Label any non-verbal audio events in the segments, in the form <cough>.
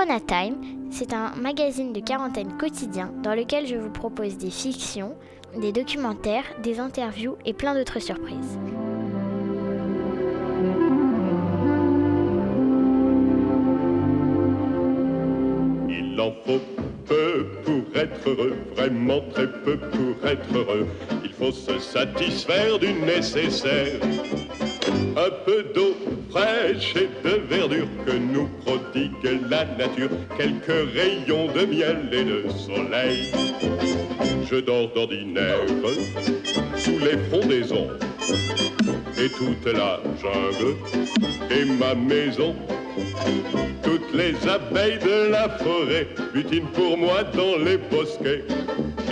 Corona c'est un magazine de quarantaine quotidien dans lequel je vous propose des fictions, des documentaires, des interviews et plein d'autres surprises. Il en faut peu pour être heureux, vraiment très peu pour être heureux. Il faut se satisfaire du nécessaire. Un peu d'eau fraîche et de verdure que nous prodigue la nature. Quelques rayons de miel et de soleil. Je dors d'ordinaire sous les frondaisons et toute la jungle et ma maison. Toutes les abeilles de la forêt butinent pour moi dans les bosquets.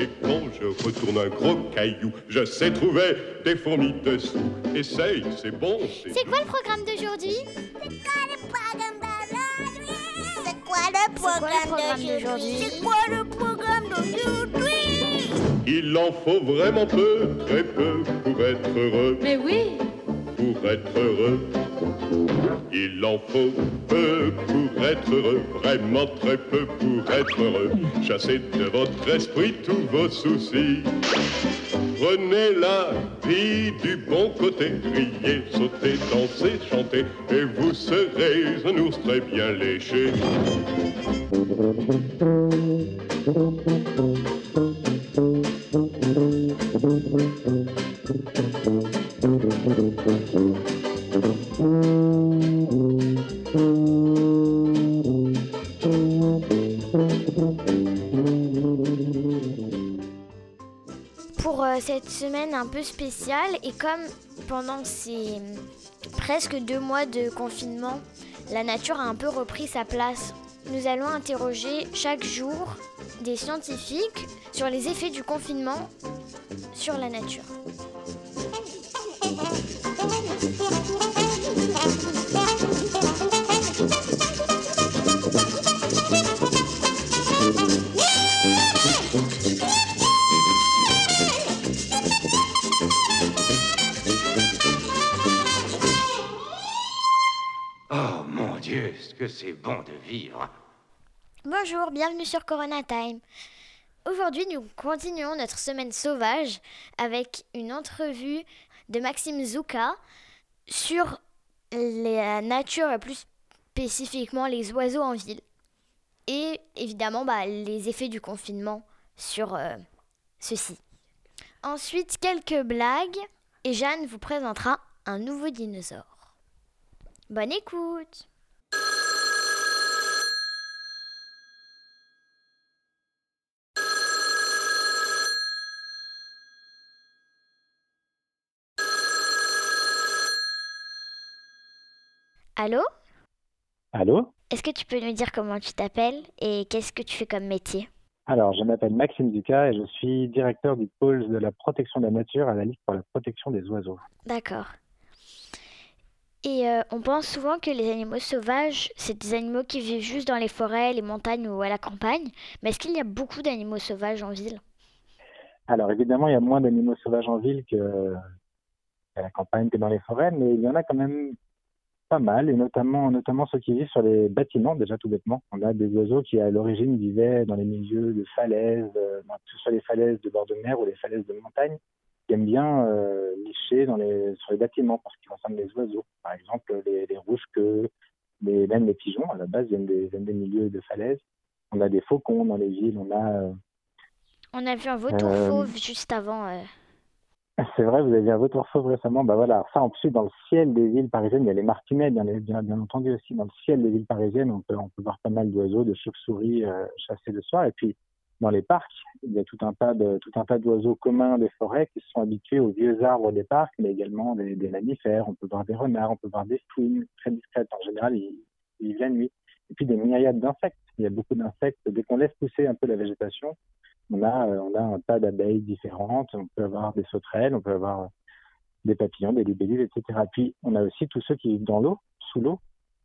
Et quand je retourne un gros caillou, je sais trouver des fourmis dessous. Essaye, c'est bon. C'est quoi le programme d'aujourd'hui? C'est quoi le programme d'aujourd'hui? C'est quoi le programme d'aujourd'hui? C'est quoi le programme d'aujourd'hui? Il en faut vraiment peu, très peu pour être heureux. Mais oui Pour être heureux. Il en faut peu pour être heureux, vraiment très peu pour être heureux. Chassez de votre esprit tous vos soucis. Prenez la vie du bon côté, riez, sautez, dansez, chantez, et vous serez un ours très bien léché. Peu spéciale et comme pendant ces presque deux mois de confinement, la nature a un peu repris sa place, nous allons interroger chaque jour des scientifiques sur les effets du confinement sur la nature. Bon de vivre. Bonjour, bienvenue sur Corona Time. Aujourd'hui, nous continuons notre semaine sauvage avec une entrevue de Maxime Zouka sur la nature et plus spécifiquement les oiseaux en ville. Et évidemment, bah, les effets du confinement sur euh, ceci. Ensuite, quelques blagues et Jeanne vous présentera un nouveau dinosaure. Bonne écoute Allô? Allô? Est-ce que tu peux nous dire comment tu t'appelles et qu'est-ce que tu fais comme métier? Alors, je m'appelle Maxime Ducas et je suis directeur du pôle de la protection de la nature à la Ligue pour la protection des oiseaux. D'accord. Et euh, on pense souvent que les animaux sauvages, c'est des animaux qui vivent juste dans les forêts, les montagnes ou à la campagne. Mais est-ce qu'il y a beaucoup d'animaux sauvages en ville? Alors, évidemment, il y a moins d'animaux sauvages en ville que à la campagne que dans les forêts, mais il y en a quand même pas mal, et notamment, notamment ceux qui vivent sur les bâtiments, déjà tout bêtement. On a des oiseaux qui, à l'origine, vivaient dans les milieux de falaises, euh, que ce soit les falaises de bord de mer ou les falaises de montagne, qui aiment bien euh, nicher dans les, sur les bâtiments parce qu'ils ressemblent des oiseaux. Par exemple, les, les rouges-queues, les, même les pigeons, à la base, viennent des, viennent des milieux de falaises. On a des faucons dans les villes, on a... euh, On a vu un vautour Euh, fauve juste avant. C'est vrai, vous avez un vautour fauve récemment. Bah voilà, ça en plus dans le ciel des villes parisiennes, il y a les martinets, bien, bien, bien entendu aussi. Dans le ciel des villes parisiennes, on peut, on peut voir pas mal d'oiseaux, de chauves-souris euh, chassés le soir. Et puis dans les parcs, il y a tout un tas d'oiseaux communs des forêts qui sont habitués aux vieux arbres des parcs, mais également des, des mammifères. On peut voir des renards, on peut voir des fouines très discrètes. En général, ils vivent la nuit. Et puis des myriades d'insectes. Il y a beaucoup d'insectes. Dès qu'on laisse pousser un peu la végétation, on a, euh, on a un tas d'abeilles différentes. On peut avoir des sauterelles, on peut avoir euh, des papillons, des libellules, etc. Puis on a aussi tous ceux qui vivent dans l'eau, sous l'eau,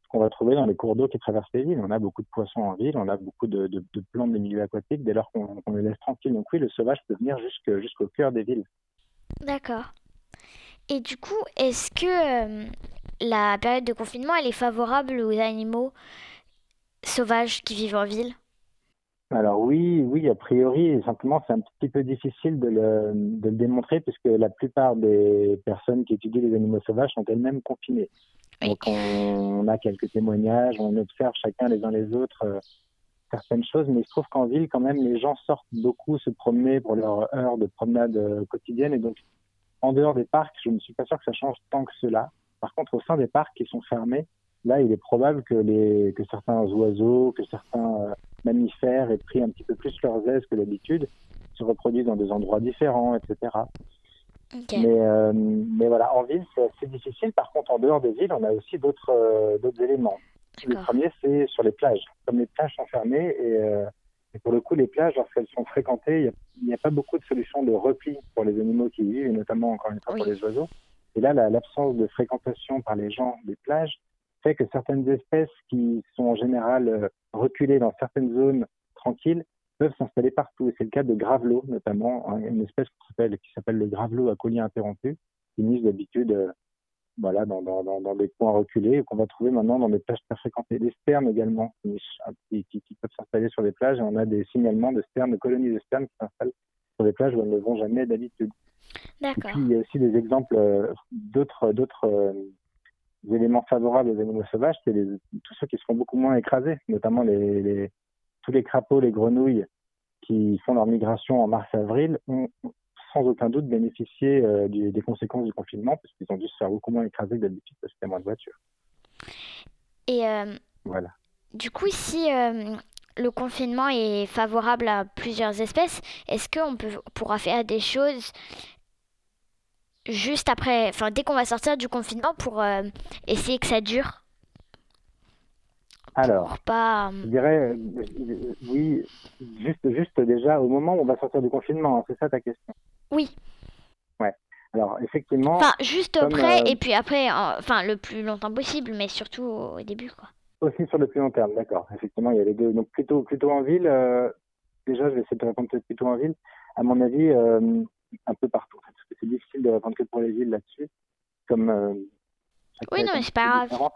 qu'on va trouver dans les cours d'eau qui traversent les villes. On a beaucoup de poissons en ville, on a beaucoup de, de, de plantes des milieux aquatiques dès lors qu'on les laisse tranquilles. Donc oui, le sauvage peut venir jusqu'au cœur des villes. D'accord. Et du coup, est-ce que euh, la période de confinement, elle est favorable aux animaux sauvages qui vivent en ville? Alors oui, oui, a priori, simplement c'est un petit peu difficile de le, de le, démontrer puisque la plupart des personnes qui étudient les animaux sauvages sont elles-mêmes confinées. Donc on, a quelques témoignages, on observe chacun les uns les autres euh, certaines choses, mais il se trouve qu'en ville quand même les gens sortent beaucoup se promener pour leur heure de promenade euh, quotidienne et donc en dehors des parcs, je ne suis pas sûr que ça change tant que cela. Par contre, au sein des parcs qui sont fermés, là, il est probable que, les, que certains oiseaux, que certains euh, mammifères aient pris un petit peu plus leurs aises que d'habitude, se reproduisent dans des endroits différents, etc. Mais, euh, mais voilà, en ville, c'est assez difficile. Par contre, en dehors des villes, on a aussi d'autres euh, d'autres éléments. Le premier, c'est sur les plages. Comme les plages sont fermées, et, et pour le coup, les plages, lorsqu'elles sont fréquentées, il n'y a, pas beaucoup de solutions de repli pour les animaux qui y vivent, et notamment, encore une fois, pour les oiseaux. Et là, l'absence de fréquentation par les gens des plages fait que certaines espèces qui sont en général euh, reculées dans certaines zones tranquilles peuvent s'installer partout. Et c'est le cas de gravelot, notamment, hein, une espèce qui s'appelle, le gravelot à collier interrompu, qui mise d'habitude euh, voilà, dans, dans, dans, des coins reculés et qu'on va trouver maintenant dans des plages très fréquentées. Les sternes également, qui, qui, qui peuvent s'installer sur des plages. Et on a des signalements de sternes, de colonies de sternes qui s'installent sur des plages où elles ne vont jamais d'habitude. Et puis, il y a aussi des exemples euh, d'autres, d'autres les éléments favorables aux animaux sauvages, c'est tous ceux qui se font beaucoup moins écraser, notamment les, tous les crapauds, les grenouilles qui font leur migration en mars-avril ont sans aucun doute bénéficié euh, des conséquences du confinement parce qu'ils ont dû se faire beaucoup moins écraser que d'habitude parce qu'il y a moins de voitures. Et euh, voilà. Du coup, si euh, le confinement est favorable à plusieurs espèces, est-ce qu'on pourra faire des choses juste après, enfin dès qu'on va sortir du confinement pour euh, essayer que ça dure alors, pas... je dirais, euh, oui, juste, juste déjà au moment où on va sortir du confinement, hein, c'est ça ta question? Oui. Ouais. Alors, effectivement. Enfin, juste après, euh, et puis après, enfin, le plus longtemps possible, mais surtout au début, quoi. Aussi sur le plus long terme, d'accord. Effectivement, il y a les deux. Donc, plutôt, plutôt en ville, déjà, je vais essayer de répondre plutôt en ville. À mon avis, un peu partout. C'est difficile de répondre que pour les villes là-dessus. Comme, euh, oui, non, mais c'est pas grave.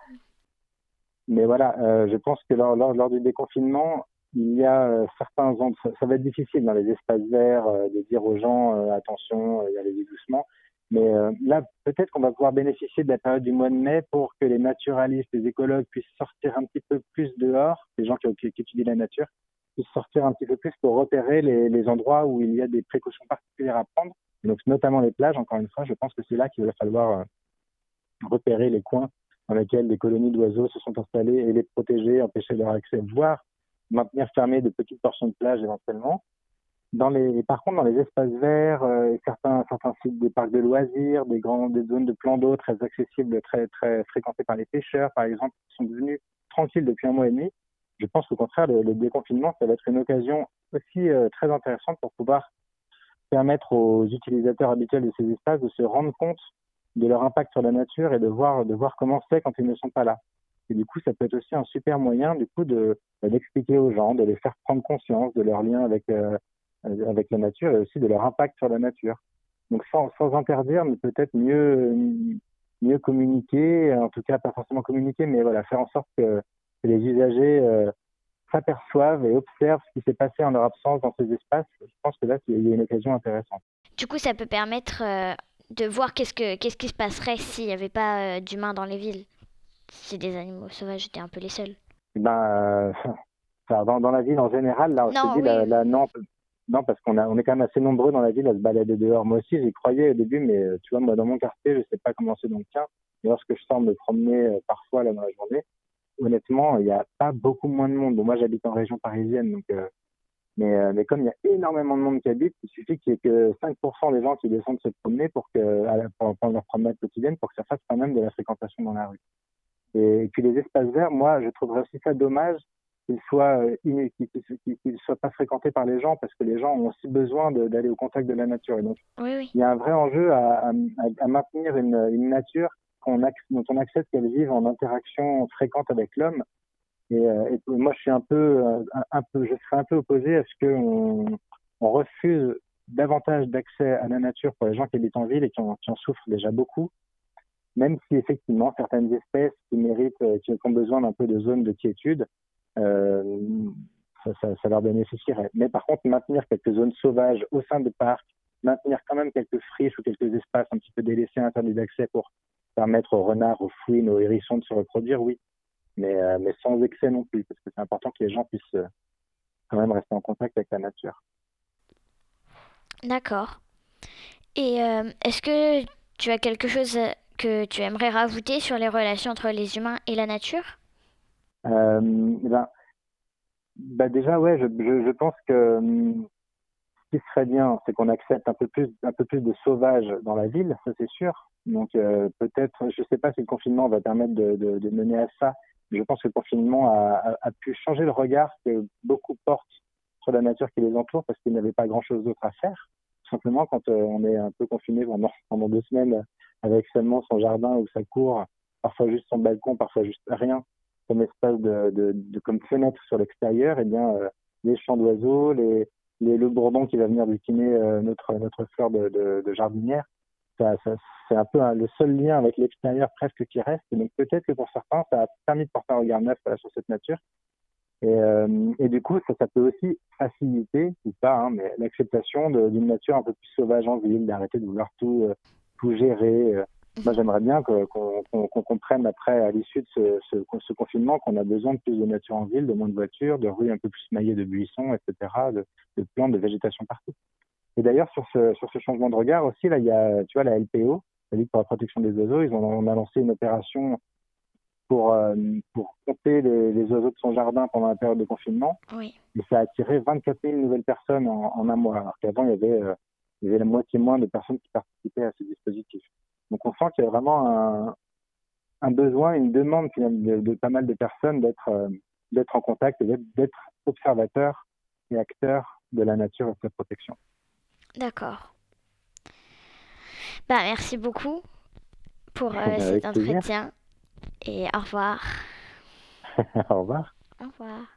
Mais voilà, euh, je pense que lors, lors, du déconfinement, il y a euh, certains ça, ça, va être difficile dans les espaces verts de dire aux gens attention, il y a les doucement. Mais là, peut-être qu'on va pouvoir bénéficier de la période du mois de mai pour que les naturalistes, les écologues puissent sortir un petit peu plus dehors, les gens qui, qui, qui étudient la nature, puissent sortir un petit peu plus pour repérer les, les, endroits où il y a des précautions particulières à prendre. Donc, notamment les plages, encore une fois, je pense que c'est là qu'il va falloir euh, repérer les coins dans lesquels des colonies d'oiseaux se sont installées et les protéger, empêcher leur accès, voire maintenir fermées de petites portions de plage éventuellement. Dans les, par contre, dans les espaces verts, euh, certains, certains sites des parcs de loisirs, des grandes des zones de plans d'eau très accessibles, très, très fréquentées par les pêcheurs, par exemple, qui sont devenus tranquilles depuis un mois et demi, je pense qu'au contraire, le, déconfinement, ça va être une occasion aussi euh, très intéressante pour pouvoir permettre aux utilisateurs habituels de ces espaces de se rendre compte de leur impact sur la nature et de voir, de voir comment c'est quand ils ne sont pas là. Et du coup, ça peut être aussi un super moyen, du coup, de bah, d'expliquer aux gens, de les faire prendre conscience de leur lien avec euh, avec la nature et aussi de leur impact sur la nature. Donc, sans, sans interdire, mais peut-être mieux mieux communiquer, en tout cas pas forcément communiquer, mais voilà, faire en sorte que les usagers euh, s'aperçoivent et observent ce qui s'est passé en leur absence dans ces espaces. Je pense que là, il y a une occasion intéressante. Du coup, ça peut permettre euh, de voir qu'est-ce, que, qu'est-ce qui se passerait s'il n'y avait pas euh, d'humains dans les villes. Si des animaux sauvages étaient un peu les seuls. Ben, <laughs> dans, dans, la ville en général, là, non, dit, là, non, non, parce qu'on on est quand même assez nombreux dans la ville à se balader dehors. Moi aussi, j'y croyais au début, mais tu vois, moi, dans mon quartier, je ne sais pas comment c'est dans le tien. Et lorsque je sors me promener parfois là, dans la journée, honnêtement, il n'y a pas beaucoup moins de monde. Bon, moi, j'habite en région parisienne, donc, euh, mais, euh, mais comme il y a énormément de monde qui habite, il suffit qu'il y ait que 5% des gens qui descendent se promener pour que, pour prendre leur promenade quotidienne, pour que ça fasse quand même de la fréquentation dans la rue. Et, puis les espaces verts, moi, je trouverais aussi ça dommage qu'ils soient euh, qu'ils soient pas fréquentés par les gens parce que les gens ont aussi besoin d'aller au contact de la nature. Et donc, il y a un vrai enjeu à, à, à maintenir une, une nature dont on accepte qu'elles vivent en interaction fréquente avec l'homme. Et, euh, moi, je euh, un peu, je serais un peu opposé à ce qu'on on refuse davantage d'accès à la nature pour les gens qui habitent en ville et qui en, souffrent déjà beaucoup, même si effectivement certaines espèces qui méritent, euh, qui ont besoin d'un peu de zone de quiétude, ça, ça, leur bénéficierait. Mais par contre, maintenir quelques zones sauvages au sein des parcs, maintenir quand même quelques friches ou quelques espaces un petit peu délaissés, interdits d'accès pour permettre aux renards, aux fouines, aux hérissons de se reproduire, oui. Mais, euh, mais sans excès non plus, parce que c'est important que les gens puissent euh, quand même rester en contact avec la nature. D'accord. Et euh, est-ce que tu as quelque chose que tu aimerais rajouter sur les relations entre les humains et la nature? Eh ben, bah déjà, ouais, je, je, je pense que hum, ce qui serait bien, c'est qu'on accepte un peu plus, un peu plus de sauvages dans la ville, ça c'est sûr. Donc euh, peut-être, je ne sais pas si le confinement va permettre de, mener à ça. Mais je pense que le confinement a, pu changer le regard que beaucoup portent sur la nature qui les entoure parce qu'ils n'avaient pas grand-chose d'autre à faire. Simplement, quand euh, on est un peu confiné pendant, deux semaines avec seulement son jardin ou sa cour, parfois juste son balcon, parfois juste rien, comme espace de, comme fenêtre sur l'extérieur, eh bien euh, les chants d'oiseaux, les, le bourdon qui va venir butiner euh, notre notre fleur de, jardinière, c'est un peu le seul lien avec l'extérieur presque qui reste. Donc peut-être que pour certains, ça a permis de porter un regard neuf sur cette nature. Et, euh, du coup, ça, peut aussi faciliter, ou pas, hein, mais l'acceptation d'une nature un peu plus sauvage en ville, d'arrêter de vouloir tout, euh, tout gérer. Moi, j'aimerais bien qu'on qu qu comprenne après, à l'issue de ce, ce, ce confinement, qu'on a besoin de plus de nature en ville, de moins de voitures, de rues un peu plus maillées de buissons, etc., de, de plantes, de végétation partout. Et d'ailleurs, sur ce, sur ce changement de regard aussi, là, il y a, tu vois, la LPO, la Ligue pour la protection des oiseaux, ils ont, on a lancé une opération pour, euh, pour compter les, les, oiseaux de son jardin pendant la période de confinement. Oui. Et ça a attiré 24 000 nouvelles personnes en, en un mois, alors qu'avant, il y avait, euh, il y avait la moitié moins de personnes qui participaient à ce dispositif. Donc on sent qu'il y a vraiment un, un besoin, une demande de, de, pas mal de personnes d'être euh, d'être en contact et d'être observateurs et acteurs de la nature et de sa protection. D'accord. Bah, merci beaucoup pour euh, cet entretien et au revoir. <laughs> au revoir. Au revoir.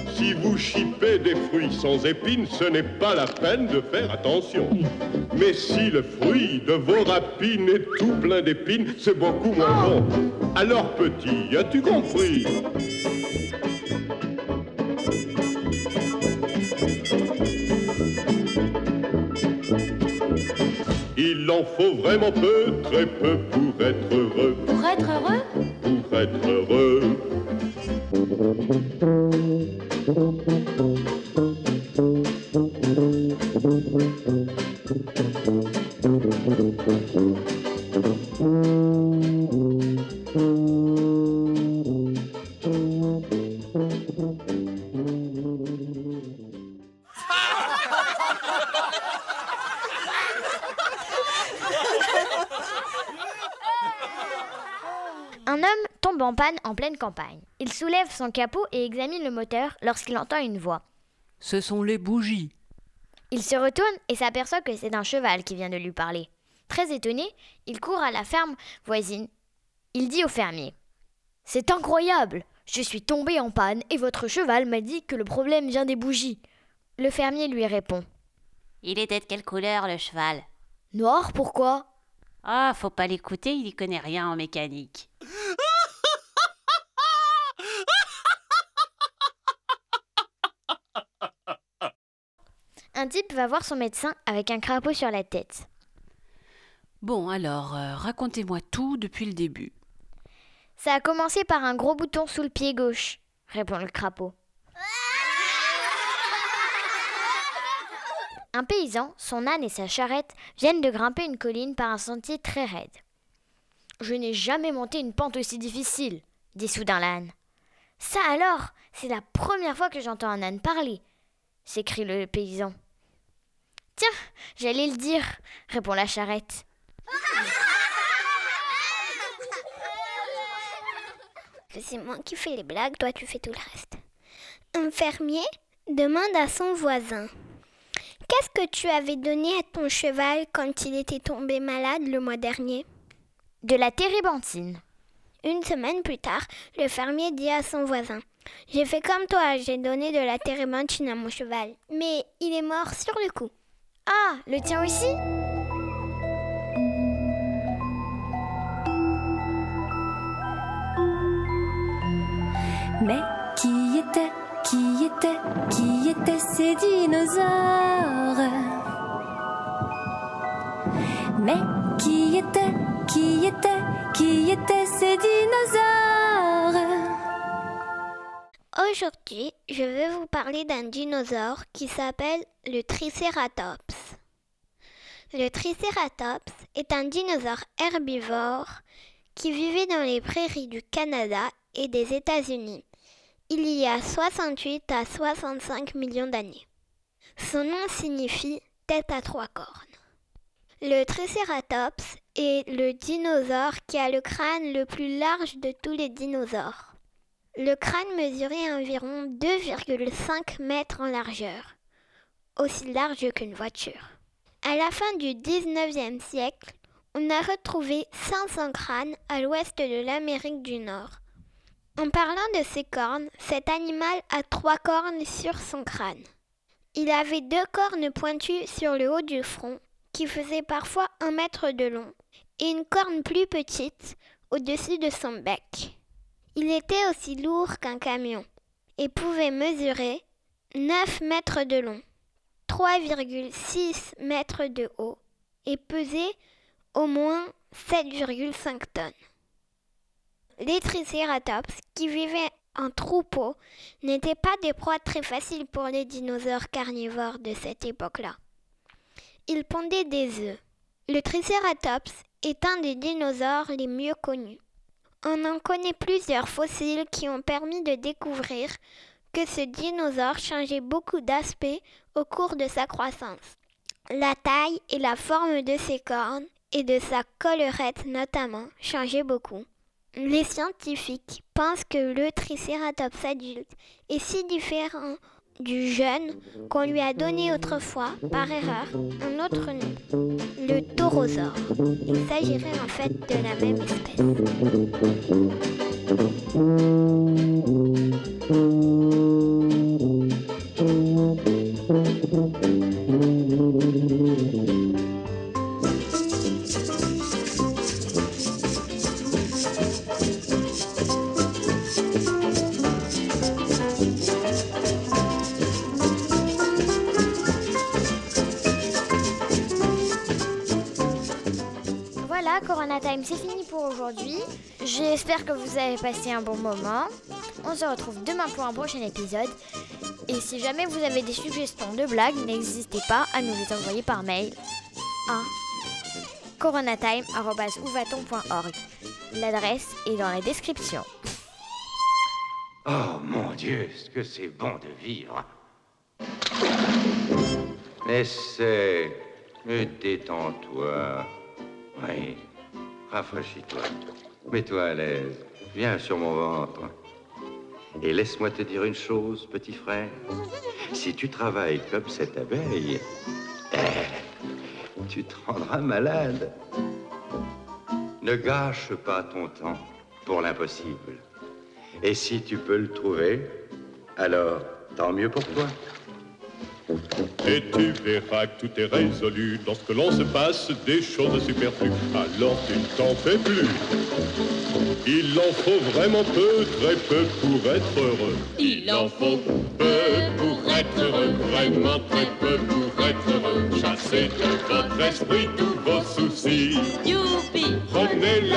Si vous chipez des fruits sans épines, ce n'est pas la peine de faire attention. Mais si le fruit de vos rapines est tout plein d'épines, c'est beaucoup moins bon. Alors petit, as-tu compris? Il en faut vraiment peu, très peu pour être heureux. Pour être heureux? Pour être heureux. Un homme tombe en panne en pleine campagne. Il soulève son capot et examine le moteur lorsqu'il entend une voix. Ce sont les bougies. Il se retourne et s'aperçoit que c'est un cheval qui vient de lui parler. Très étonné, il court à la ferme voisine. Il dit au fermier C'est incroyable Je suis tombé en panne et votre cheval m'a dit que le problème vient des bougies. Le fermier lui répond Il était de quelle couleur le cheval Noir, pourquoi? Ah, faut pas l'écouter, il y connaît rien en mécanique. <laughs> Un type va voir son médecin avec un crapaud sur la tête. Bon, alors, euh, racontez-moi tout depuis le début. Ça a commencé par un gros bouton sous le pied gauche, répond le crapaud. Un paysan, son âne et sa charrette viennent de grimper une colline par un sentier très raide. Je n'ai jamais monté une pente aussi difficile, dit soudain l'âne. Ça alors, c'est la première fois que j'entends un âne parler, s'écrie le paysan. Tiens, j'allais le dire, répond la charrette. <laughs> C'est moi qui fais les blagues, toi tu fais tout le reste. Un fermier demande à son voisin Qu'est-ce que tu avais donné à ton cheval quand il était tombé malade le mois dernier? De la térébenthine. Une semaine plus tard, le fermier dit à son voisin J'ai fait comme toi, j'ai donné de la térébenthine à mon cheval, mais il est mort sur le coup. Ah, le tien aussi Mais qui était, qui était, qui étaient ces dinosaures Mais qui était, qui était, qui étaient ces dinosaures Aujourd'hui, je vais vous parler d'un dinosaure qui s'appelle le Triceratops. Le Triceratops est un dinosaure herbivore qui vivait dans les prairies du Canada et des États-Unis il y a 68 à 65 millions d'années. Son nom signifie tête à trois cornes. Le Triceratops est le dinosaure qui a le crâne le plus large de tous les dinosaures. Le crâne mesurait environ 2,5 mètres en largeur, aussi large qu'une voiture. À la fin du 19e siècle, on a retrouvé 500 crânes à l'ouest de l'Amérique du Nord. En parlant de ses cornes, cet animal a trois cornes sur son crâne. Il avait deux cornes pointues sur le haut du front, qui faisaient parfois un mètre de long, et une corne plus petite au-dessus de son bec. Il était aussi lourd qu'un camion, et pouvait mesurer 9 mètres de long, 3,6 mètres de haut, et peser au moins 7,5 tonnes. Les tricératops, qui vivaient en troupeau, n'étaient pas des proies très faciles pour les dinosaures carnivores de cette époque-là. Ils pondaient des œufs. Le tricératops est un des dinosaures les mieux connus. On en connaît plusieurs fossiles qui ont permis de découvrir que ce dinosaure changeait beaucoup d'aspect au cours de sa croissance. La taille et la forme de ses cornes et de sa collerette notamment changeaient beaucoup. Les scientifiques pensent que le Triceratops adulte est si différent du jeune qu'on lui a donné autrefois, par erreur, un autre nom, le taurosaure. Il s'agirait en fait de la même espèce. C'est fini pour aujourd'hui. J'espère que vous avez passé un bon moment. On se retrouve demain pour un prochain épisode. Et si jamais vous avez des suggestions de blagues, n'hésitez pas à nous les envoyer par mail à coronatime.org. L'adresse est dans la description. Oh mon Dieu, ce que c'est bon de vivre? Essaie, détends-toi. Oui, rafraîchis-toi. Mets-toi à l'aise. Viens sur mon ventre. Et laisse-moi te dire une chose, petit frère. Si tu travailles comme cette abeille, eh, tu te rendras malade. Ne gâche pas ton temps pour l'impossible. Et si tu peux le trouver, alors tant mieux pour toi. Et tu verras que tout est résolu lorsque l'on se passe des choses superflues. Alors tu ne t'en fais plus. Il en faut vraiment peu, très peu pour être heureux. Il en faut peu pour être heureux, vraiment très peu pour être heureux. Chassez de votre esprit tous vos soucis. Youpi! Prenez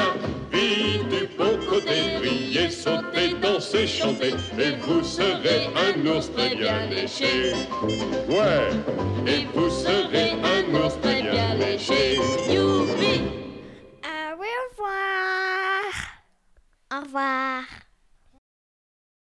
côté, riez, sautez, dansez, chantez, et vous serez un ours très bien léché. Ouais, et vous serez un ours très bien léché. Youpi! Au revoir. Au revoir.